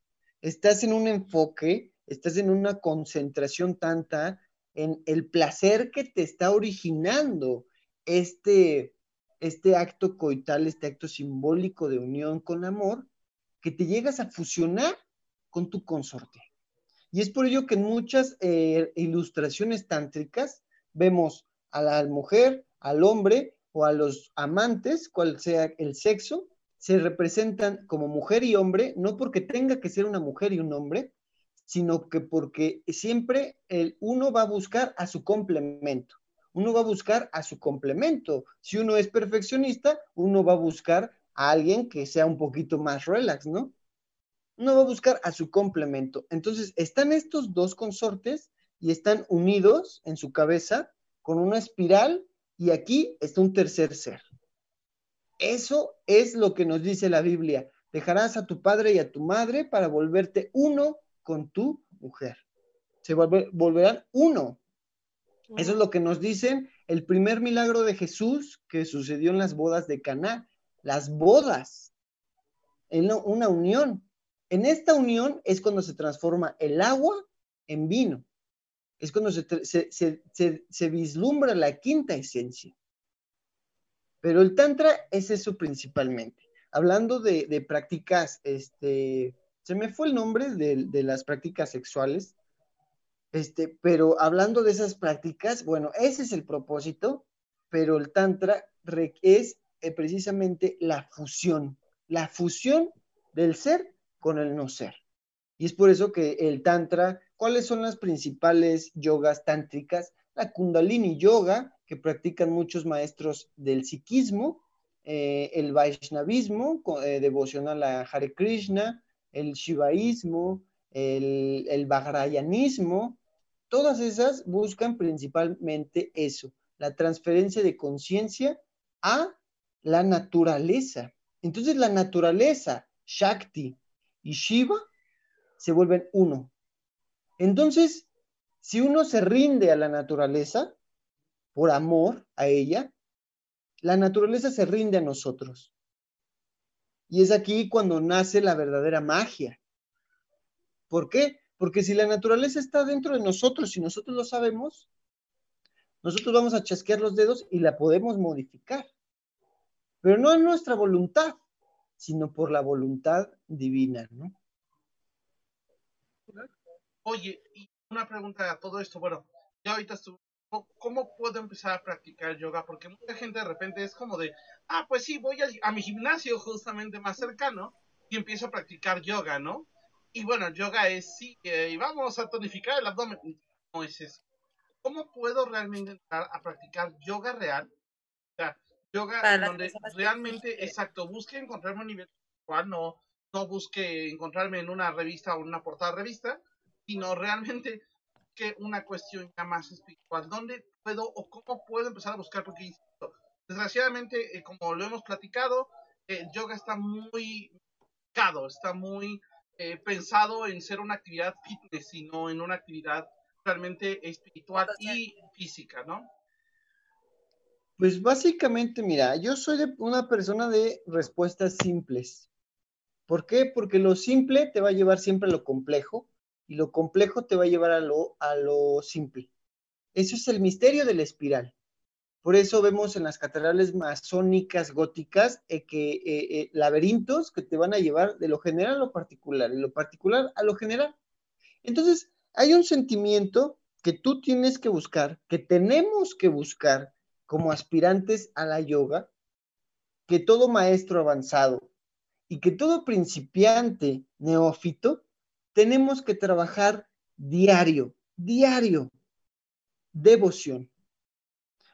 Estás en un enfoque estás en una concentración tanta en el placer que te está originando este, este acto coital, este acto simbólico de unión con amor, que te llegas a fusionar con tu consorte. Y es por ello que en muchas eh, ilustraciones tántricas vemos a la mujer, al hombre o a los amantes, cual sea el sexo, se representan como mujer y hombre, no porque tenga que ser una mujer y un hombre, sino que porque siempre el uno va a buscar a su complemento. Uno va a buscar a su complemento. Si uno es perfeccionista, uno va a buscar a alguien que sea un poquito más relax, ¿no? Uno va a buscar a su complemento. Entonces, están estos dos consortes y están unidos en su cabeza con una espiral y aquí está un tercer ser. Eso es lo que nos dice la Biblia. Dejarás a tu padre y a tu madre para volverte uno con tu mujer. Se volverán uno. Eso es lo que nos dicen el primer milagro de Jesús que sucedió en las bodas de Caná. Las bodas, en una unión. En esta unión es cuando se transforma el agua en vino. Es cuando se, vislumbra la quinta esencia. Pero el Tantra es eso principalmente. Hablando de, de prácticas este, se me fue el nombre de, las prácticas sexuales. Este, pero hablando de esas prácticas, bueno, ese es el propósito, pero el Tantra es eh, precisamente la fusión, la fusión del ser con el no ser. Y es por eso que el Tantra, ¿cuáles son las principales yogas tántricas? La Kundalini Yoga, que practican muchos maestros del psiquismo, eh, el Vaishnavismo, eh, devocional a Hare Krishna, el Shivaísmo, el, el Vajrayanismo, todas esas buscan principalmente eso, la transferencia de conciencia a la naturaleza. Entonces la naturaleza, Shakti y Shiva, se vuelven uno. Entonces, si uno se rinde a la naturaleza, por amor a ella, la naturaleza se rinde a nosotros. Y es aquí cuando nace la verdadera magia. ¿Por qué? Porque si la naturaleza está dentro de nosotros y nosotros lo sabemos, nosotros vamos a chasquear los dedos y la podemos modificar. Pero no es nuestra voluntad, sino por la voluntad divina, ¿no? Oye, y una pregunta a todo esto, bueno, ya ahorita estuve ¿cómo puedo empezar a practicar yoga? Porque mucha gente de repente es como de, ah, pues sí, voy a, mi gimnasio justamente más cercano y empiezo a practicar yoga, ¿no? Y bueno, yoga es sí, y vamos a tonificar el abdomen. No es eso. ¿Cómo puedo realmente entrar a practicar yoga real? O sea, yoga donde realmente, exacto, busque encontrarme un nivel espiritual, no, no busque encontrarme en una revista o en una portada de revista, sino realmente que una cuestión ya más espiritual. ¿Dónde puedo o cómo puedo empezar a buscar? Porque desgraciadamente, eh, como lo hemos platicado, el yoga está muy está muy eh, pensado en ser una actividad fitness, sino en una actividad realmente espiritual y física, ¿no? Pues básicamente, mira, yo soy de una persona de respuestas simples. ¿Por qué? Porque lo simple te va a llevar siempre a lo complejo y lo complejo te va a llevar a lo, a lo simple. Eso es el misterio de la espiral. Por eso vemos en las catedrales masónicas góticas eh, que eh, eh, laberintos que te van a llevar de lo general a lo particular, de lo particular a lo general. Entonces, hay un sentimiento que tú tienes que buscar, que tenemos que buscar como aspirantes a la yoga, que todo maestro avanzado y que todo principiante neófito tenemos que trabajar diario, diario, devoción.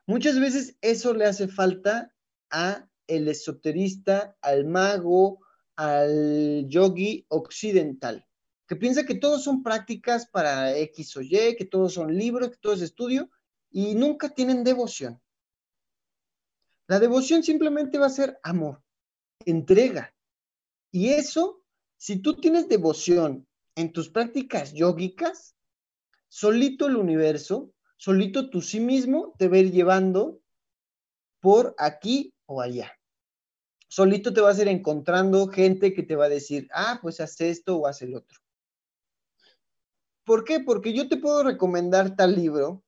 Muchas veces eso le hace falta a el esoterista, al mago, al yogi occidental, que piensa que todos son prácticas para X o Y, que todos son libros, que todo es estudio, y nunca tienen devoción. La devoción simplemente va a ser amor, entrega. Y eso, si tú tienes devoción en tus prácticas yógicas, solito el universo, solito tú sí mismo te va a ir llevando por aquí o allá. Solito te vas a ir encontrando gente que te va a decir, ah, pues haz esto o haz el otro. ¿Por qué? Porque yo te puedo recomendar tal libro.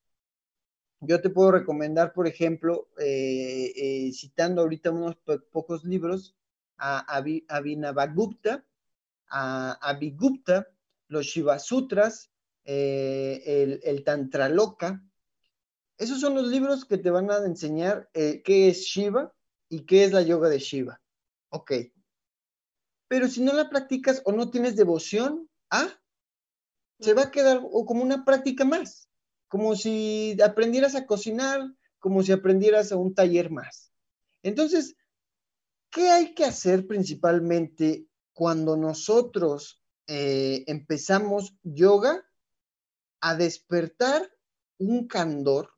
Yo te puedo recomendar, por ejemplo, eh, eh, citando ahorita unos pocos libros, a Abhinavagupta, a Abhigupta, los Shiva Sutras, eh, el, el, Tantra Loka. Esos son los libros que te van a enseñar eh, qué es Shiva y qué es la yoga de Shiva. Ok. Pero si no la practicas o no tienes devoción, ¿ah? Se va a quedar como una práctica más, como si aprendieras a cocinar, como si aprendieras a un taller más. Entonces, ¿qué hay que hacer principalmente cuando nosotros eh, empezamos yoga a despertar un candor,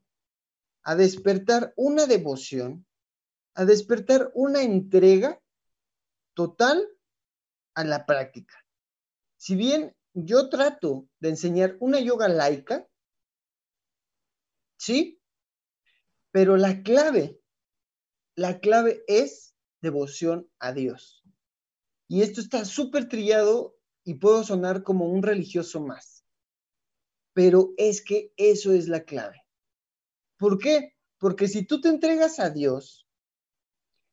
a despertar una devoción, a despertar una entrega total a la práctica. Si bien yo trato de enseñar una yoga laica, ¿sí? Pero la clave, la clave es devoción a Dios. Y esto está súper trillado y puedo sonar como un religioso más. Pero es que eso es la clave. ¿Por qué? Porque si tú te entregas a Dios,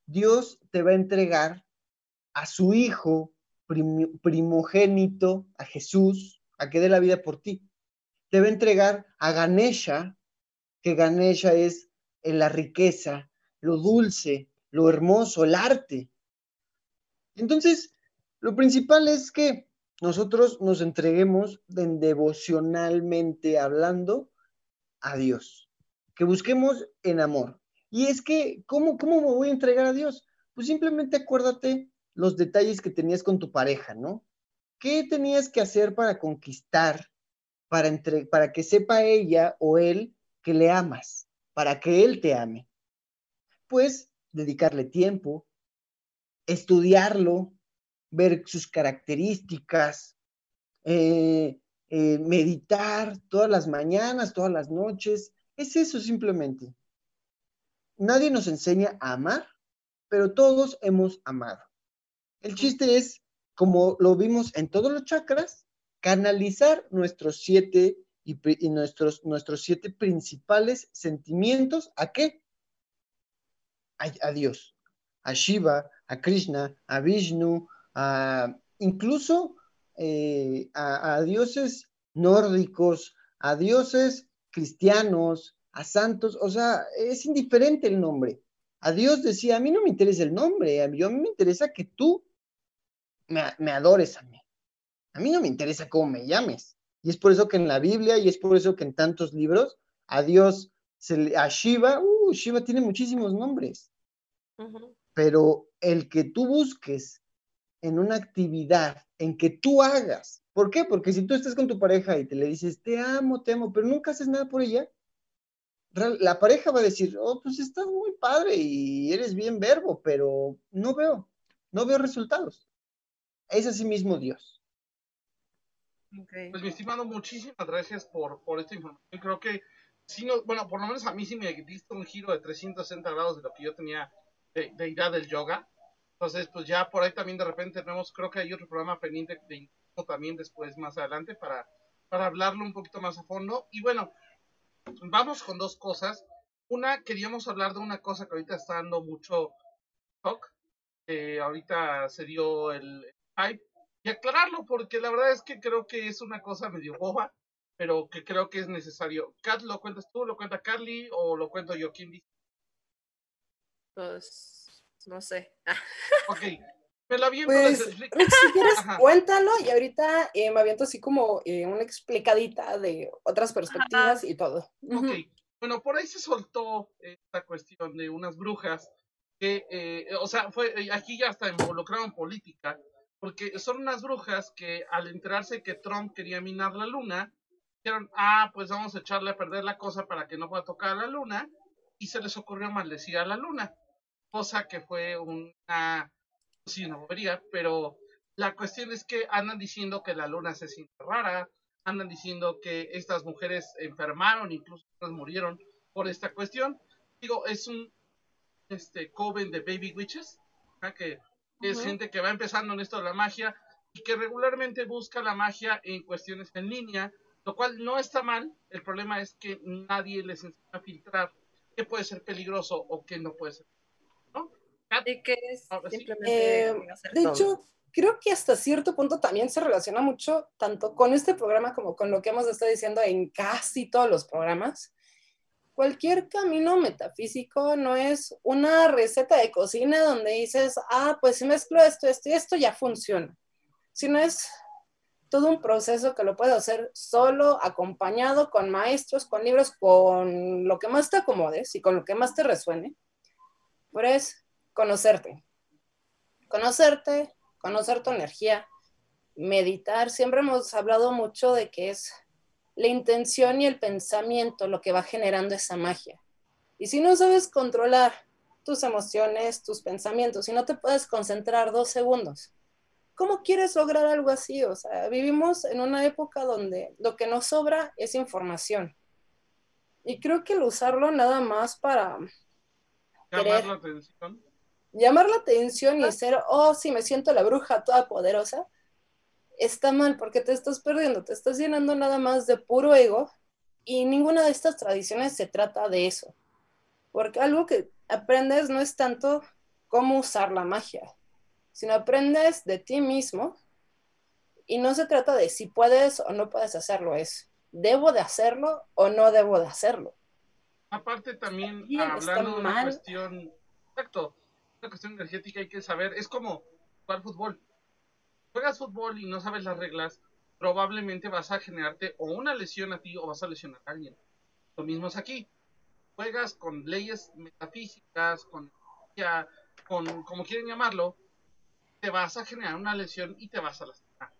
Dios te va a entregar a su Hijo primogénito, a Jesús, a que dé la vida por ti. te va a entregar a Ganesha, que Ganesha es la riqueza, lo dulce, lo hermoso, el arte. Entonces, lo principal es que nosotros nos entreguemos devocionalmente hablando a Dios, que busquemos en amor. Y es que, ¿cómo, ¿cómo me voy a entregar a Dios? Pues simplemente acuérdate los detalles que tenías con tu pareja, ¿no? ¿Qué tenías que hacer para conquistar, para, entre, para que sepa ella o él que le amas, para que él te ame? Pues dedicarle tiempo, estudiarlo, ver sus características, eh, eh, meditar todas las mañanas, todas las noches. Es eso simplemente. Nadie nos enseña a amar, pero todos hemos amado. El chiste es, como lo vimos en todos los chakras, canalizar nuestros siete y, nuestros, nuestros siete principales sentimientos a qué? A, Dios, a Shiva, a Krishna, a Vishnu, a, incluso eh, a, dioses nórdicos, a dioses cristianos, a santos, o sea, es indiferente el nombre. A Dios decía, a mí no me interesa el nombre, a mí, a mí me interesa que tú me, adores a mí. A mí no me interesa cómo me llames. Y es por eso que en la Biblia y es por eso que en tantos libros a Dios, se a Shiva, uh, Shiva tiene muchísimos nombres. Pero el que tú busques en una actividad, en que tú hagas, ¿por qué? Porque si tú estás con tu pareja y te le dices, te amo, te amo, pero nunca haces nada por ella, la pareja va a decir, oh, pues estás muy padre y eres bien verbo, pero no veo, no veo resultados es así mismo Dios. Pues mi estimado, muchísimas gracias por, por esta información. Creo que, si no, bueno, por lo menos a mí sí me diste un giro de 360 grados de lo que yo tenía de, de idea del yoga. Entonces, pues ya por ahí también de repente tenemos, creo que hay otro programa pendiente de también después, más adelante, para, para hablarlo un poquito más a fondo. Y bueno, vamos con dos cosas. Una, queríamos hablar de una cosa que ahorita está dando mucho talk. ahorita se dio el, y aclararlo, porque la verdad es que creo que es una cosa medio boba, pero que creo que es necesario. Kat, ¿lo cuentas tú, lo cuenta Carly o lo cuento yo? ¿Quién dice? Pues, no sé. ok, me la aviento. Pues, si quieres, cuéntalo y ahorita eh, me aviento así como eh, una explicadita de otras perspectivas y todo. Ok, bueno, por ahí se soltó esta cuestión de unas brujas que, eh, o sea, fue aquí ya hasta involucraron política porque son unas brujas que al enterarse que Trump quería minar la luna, dijeron, ah, pues vamos a echarle a perder la cosa para que no pueda tocar a la luna, y se les ocurrió maldecir a la luna, cosa que fue una, sí, una bobería, pero la cuestión es que andan diciendo que la luna se siente rara, andan diciendo que estas mujeres enfermaron, incluso murieron por esta cuestión. Digo, es un este coven de baby witches, que es gente que va empezando en esto de la magia y que regularmente busca la magia en cuestiones en línea, lo cual no está mal. El problema es que nadie les enseña a filtrar qué puede ser peligroso o qué no puede ser. Y que es simplemente eh, de hecho, creo que hasta cierto punto también se relaciona mucho tanto con este programa como con lo que hemos estado diciendo en casi todos los programas. Cualquier camino metafísico no es una receta de cocina donde dices, ah, pues si mezclo esto, esto y esto ya funciona, sino es todo un proceso que lo puedes hacer solo, acompañado con maestros, con libros, con lo que más te acomodes y con lo que más te resuene, pero es conocerte, conocerte, conocer tu energía, meditar. Siempre hemos hablado mucho de que es la intención y el pensamiento lo que va generando esa magia. Y si no sabes controlar tus emociones, tus pensamientos, y no te puedes concentrar dos segundos, ¿cómo quieres lograr algo así? O sea, vivimos en una época donde lo que nos sobra es información. Y creo que el usarlo nada más para llamar la atención. Llamar la atención y ser, oh, sí, me siento la bruja toda poderosa está mal porque te estás perdiendo, te estás llenando nada más de puro ego y ninguna de estas tradiciones se trata de eso. Porque algo que aprendes no es tanto cómo usar la magia, sino aprendes de ti mismo y no se trata de si puedes o no puedes hacerlo, es ¿debo de hacerlo o no debo de hacerlo? Aparte también, hablando de una cuestión, exacto, una cuestión energética hay que saber, es como jugar fútbol. Juegas fútbol y no sabes las reglas, probablemente vas a generarte o una lesión a ti o vas a lesionar a alguien. Lo mismo es aquí. Juegas con leyes metafísicas, con, con como quieren llamarlo, te vas a generar una lesión y te vas a lastimar.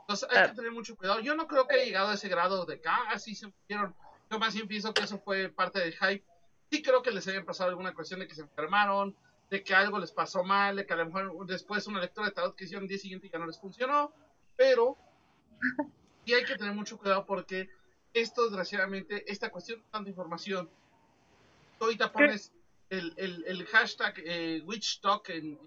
Entonces hay que tener mucho cuidado. Yo no creo que haya llegado a ese grado de que, ah, sí se murieron. Yo más bien pienso que eso fue parte del hype. Sí creo que les hayan pasado alguna cuestión de que se enfermaron, de que algo les pasó mal, de que a lo mejor después una lectura de tarot que hicieron el día siguiente y ya no les funcionó, pero sí hay que tener mucho cuidado porque esto desgraciadamente, esta cuestión de tanta información, ahorita pones el, el, el hashtag eh, Witch Talk en,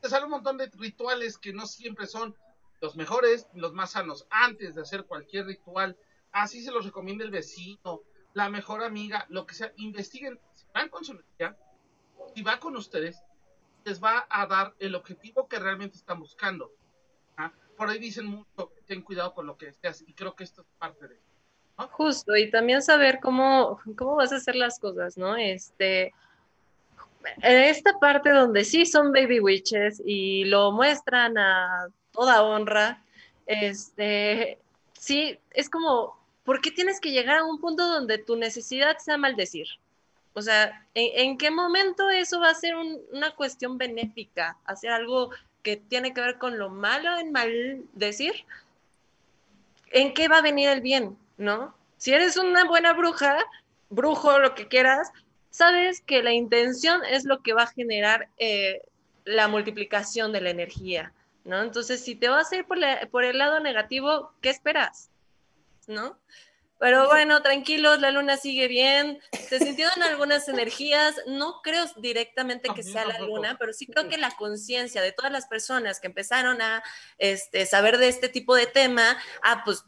te sale un montón de rituales que no siempre son los mejores, los más sanos. Antes de hacer cualquier ritual, así se los recomienda el vecino, la mejor amiga, lo que sea. Investiguen, si van con su energía, si va con ustedes, les va a dar el objetivo que realmente están buscando. ¿ah? Por ahí dicen mucho, ten cuidado con lo que deseas, y creo que esto es parte de eso. Justo, y también saber cómo, cómo vas a hacer las cosas, ¿no? Este, esta parte donde sí son baby witches y lo muestran a toda honra, este, sí, es como, ¿por qué tienes que llegar a un punto donde tu necesidad sea maldecir? O sea, ¿en, qué momento eso va a ser una cuestión benéfica? ¿Hacer algo que tiene que ver con lo malo en maldecir? ¿En qué va a venir el bien? ¿No? Si eres una buena bruja, brujo, lo que quieras, sabes que la intención es lo que va a generar eh, la multiplicación de la energía, ¿no? Entonces, si te vas a ir por el lado negativo, ¿qué esperas? ¿No? Pero bueno, tranquilos, la luna sigue bien. Se sintieron algunas energías. No creo directamente que sea la luna, pero sí creo que la conciencia de todas las personas que empezaron a este, saber de este tipo de tema, ah, pues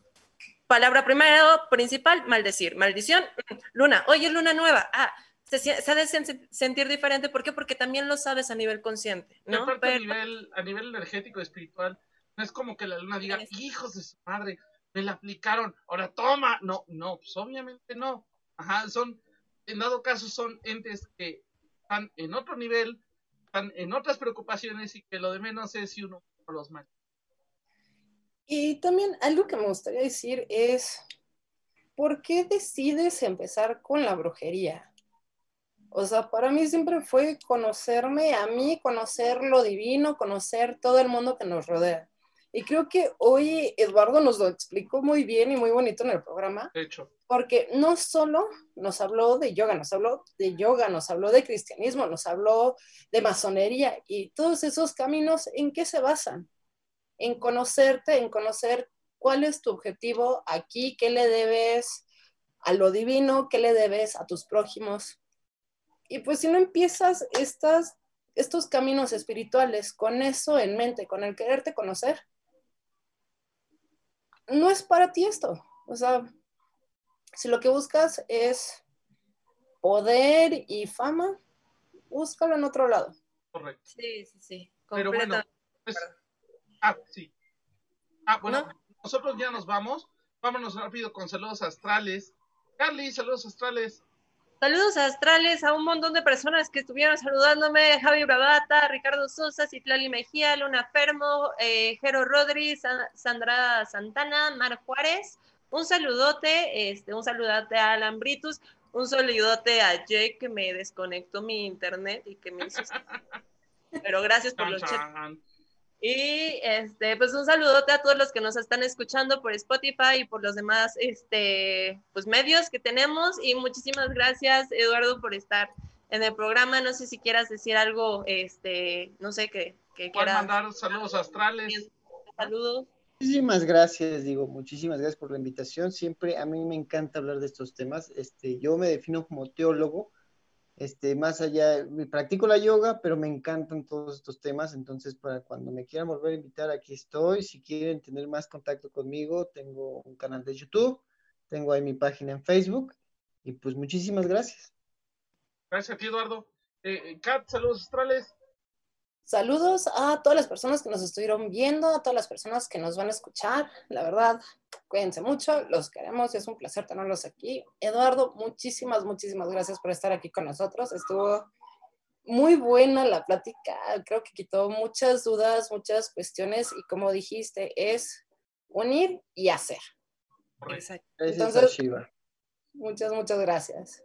palabra primero, principal, maldecir. Maldición, luna. Oye, luna nueva. Ah, se, ha de sentir diferente. ¿Por qué? Porque también lo sabes a nivel consciente, ¿no? a, nivel, a nivel energético, espiritual, no es como que la luna diga, hijos de su madre, me la aplicaron, ahora toma. No, no, pues obviamente no. Ajá, son, en dado caso, son entes que están en otro nivel, están en otras preocupaciones y que lo de menos es si uno los mata. Y también algo que me gustaría decir es, ¿por qué decides empezar con la brujería? O sea, para mí siempre fue conocerme a mí, conocer lo divino, conocer todo el mundo que nos rodea. Y creo que hoy Eduardo nos lo explicó muy bien y muy bonito en el programa. De hecho. Porque no solo nos habló de yoga, nos habló de yoga, nos habló de cristianismo, nos habló de masonería y todos esos caminos, ¿en qué se basan? En conocerte, en conocer cuál es tu objetivo aquí, qué le debes a lo divino, qué le debes a tus prójimos, y pues si no empiezas estas, estos caminos espirituales con eso en mente, con el quererte conocer, no es para ti esto. O sea, si lo que buscas es poder y fama, búscalo en otro lado. Correcto. Sí, sí, sí. Pero bueno, pues, ah, sí. Ah, bueno, nosotros ya nos vamos. Vámonos rápido con saludos astrales. Carly, saludos astrales. Saludos astrales a un montón de personas que estuvieron saludándome, Javi Bravata, Ricardo Sosa, Citlali Mejía, Luna Fermo, eh, Jero Rodríguez, Sandra Santana, Mar Juárez. Un saludote, este, un saludote a Alan Britus, un saludote a Jake que me desconectó mi internet y que me hizo... Pero gracias por los chats. Y este, pues un saludote a todos los que nos están escuchando por Spotify y por los demás este, pues medios que tenemos. Y muchísimas gracias, Eduardo, por estar en el programa. No sé si quieras decir algo, este, no sé, que, que quieras. mandar saludos astrales. Saludos. Muchísimas gracias, digo, muchísimas gracias por la invitación. Siempre a mí me encanta hablar de estos temas. Este, yo me defino como teólogo este, más allá, practico la yoga, pero me encantan todos estos temas, entonces para cuando me quieran volver a invitar, aquí estoy. Si quieren tener más contacto conmigo, tengo un canal de YouTube, tengo ahí mi página en Facebook, y pues muchísimas gracias. Gracias a ti, Eduardo. Eh, eh Kat, saludos astrales. Saludos a todas las personas que nos estuvieron viendo, a todas las personas que nos van a escuchar. La verdad, cuídense mucho, los queremos y es un placer tenerlos aquí. Eduardo, muchísimas, muchísimas gracias por estar aquí con nosotros. Estuvo muy buena la plática, creo que quitó muchas dudas, muchas cuestiones y como dijiste, es unir y hacer. Exacto. Entonces, muchas, muchas gracias.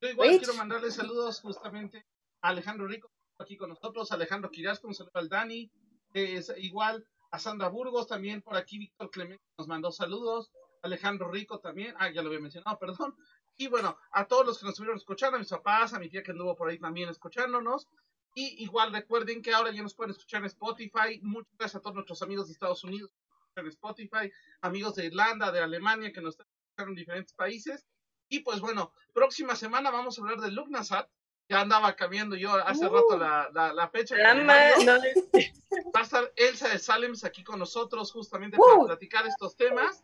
Yo igual quiero mandarle saludos justamente a Alejandro Rico aquí con nosotros, Alejandro Quirasco, un saludo al Dani, es igual a Sandra Burgos, también por aquí Víctor Clemente nos mandó saludos, Alejandro Rico también, ah, ya lo había mencionado, perdón, y bueno, a todos los que nos estuvieron escuchando, a mis papás, a mi tía que anduvo por ahí también escuchándonos, y igual recuerden que ahora ya nos pueden escuchar en Spotify, muchas gracias a todos nuestros amigos de Estados Unidos en Spotify, amigos de Irlanda, de Alemania que nos están escuchando en diferentes países, y pues bueno, próxima semana vamos a hablar de Lugnasat, ya andaba cambiando yo hace rato la, la, fecha. Va a estar Elsa de Salems aquí con nosotros justamente para platicar estos temas.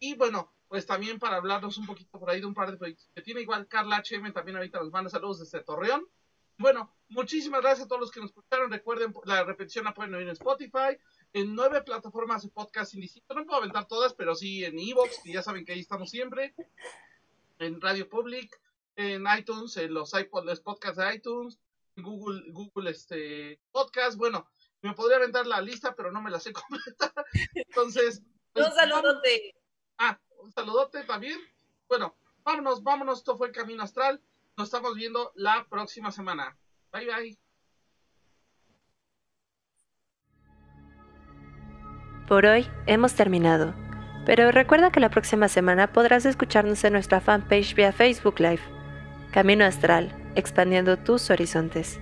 Y bueno, pues también para hablarnos un poquito por ahí de un par de proyectos que tiene. Igual Carla HM también ahorita nos manda saludos desde Torreón. Bueno, muchísimas gracias a todos los que nos escucharon. Recuerden, la repetición la pueden oír en Spotify, en nueve plataformas de podcast indistintos. No puedo aventar todas, pero sí en Evox, que ya saben que ahí estamos siempre. En Radio Public, en iTunes, en los iPod, los podcasts de iTunes, Google, Google este, Podcast. Bueno, me podría aventar la lista, pero no me la sé completa. Entonces. un pues, saludote. Ah, un saludote también. Bueno, vámonos, vámonos. Esto fue el Camino Astral. Nos estamos viendo la próxima semana. Bye, bye. Por hoy hemos terminado, pero recuerda que la próxima semana podrás escucharnos en nuestra fanpage vía Facebook Live. Camino Astral, expandiendo tus horizontes.